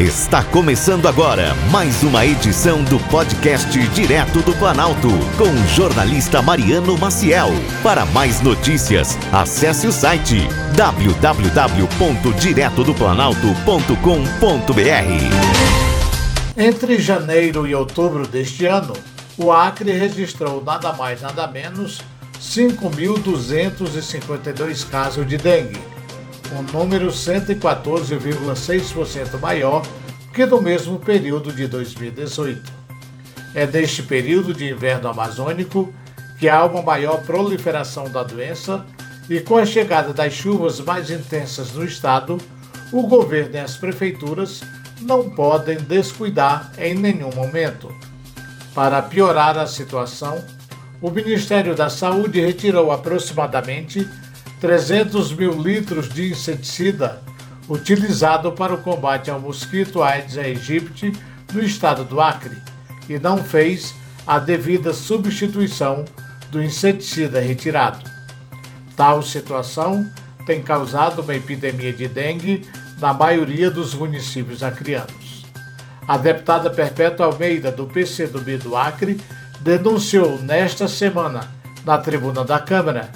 Está começando agora mais uma edição do podcast Direto do Planalto, com o jornalista Mariano Maciel. Para mais notícias, acesse o site www.diretodoplanalto.com.br. Entre janeiro e outubro deste ano, o Acre registrou nada mais nada menos 5.252 casos de dengue um número 114,6% maior que no mesmo período de 2018. É neste período de inverno amazônico que há uma maior proliferação da doença e com a chegada das chuvas mais intensas no estado, o governo e as prefeituras não podem descuidar em nenhum momento. Para piorar a situação, o Ministério da Saúde retirou aproximadamente 300 mil litros de inseticida utilizado para o combate ao mosquito Aedes aegypti no estado do Acre e não fez a devida substituição do inseticida retirado. Tal situação tem causado uma epidemia de dengue na maioria dos municípios acrianos. A deputada Perpétua Almeida, do PCdoB do Acre, denunciou nesta semana, na tribuna da Câmara,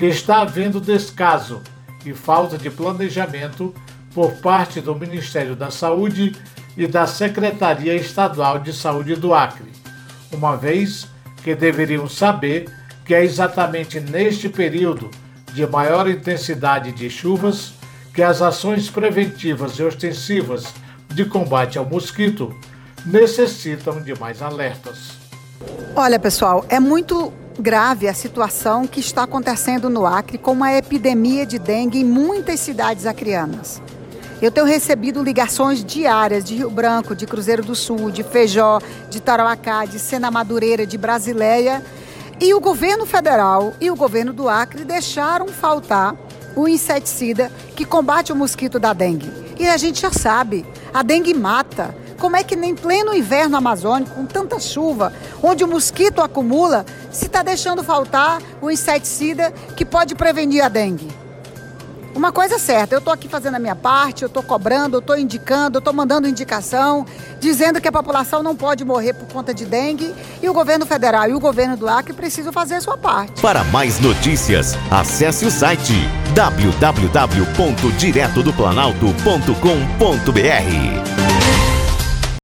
que está havendo descaso e falta de planejamento por parte do Ministério da Saúde e da Secretaria Estadual de Saúde do Acre, uma vez que deveriam saber que é exatamente neste período de maior intensidade de chuvas que as ações preventivas e ostensivas de combate ao mosquito necessitam de mais alertas. Olha, pessoal, é muito grave a situação que está acontecendo no Acre com uma epidemia de dengue em muitas cidades acrianas. Eu tenho recebido ligações diárias de Rio Branco, de Cruzeiro do Sul, de Feijó, de Tarauacá, de Sena Madureira, de Brasileia. E o governo federal e o governo do Acre deixaram faltar o inseticida que combate o mosquito da dengue. E a gente já sabe, a dengue mata. Como é que nem pleno inverno amazônico, com tanta chuva, onde o mosquito acumula, se está deixando faltar o inseticida que pode prevenir a dengue? Uma coisa é certa, eu estou aqui fazendo a minha parte, eu estou cobrando, eu estou indicando, eu estou mandando indicação, dizendo que a população não pode morrer por conta de dengue e o governo federal e o governo do Acre precisam fazer a sua parte. Para mais notícias, acesse o site www.diretodoplanalto.com.br.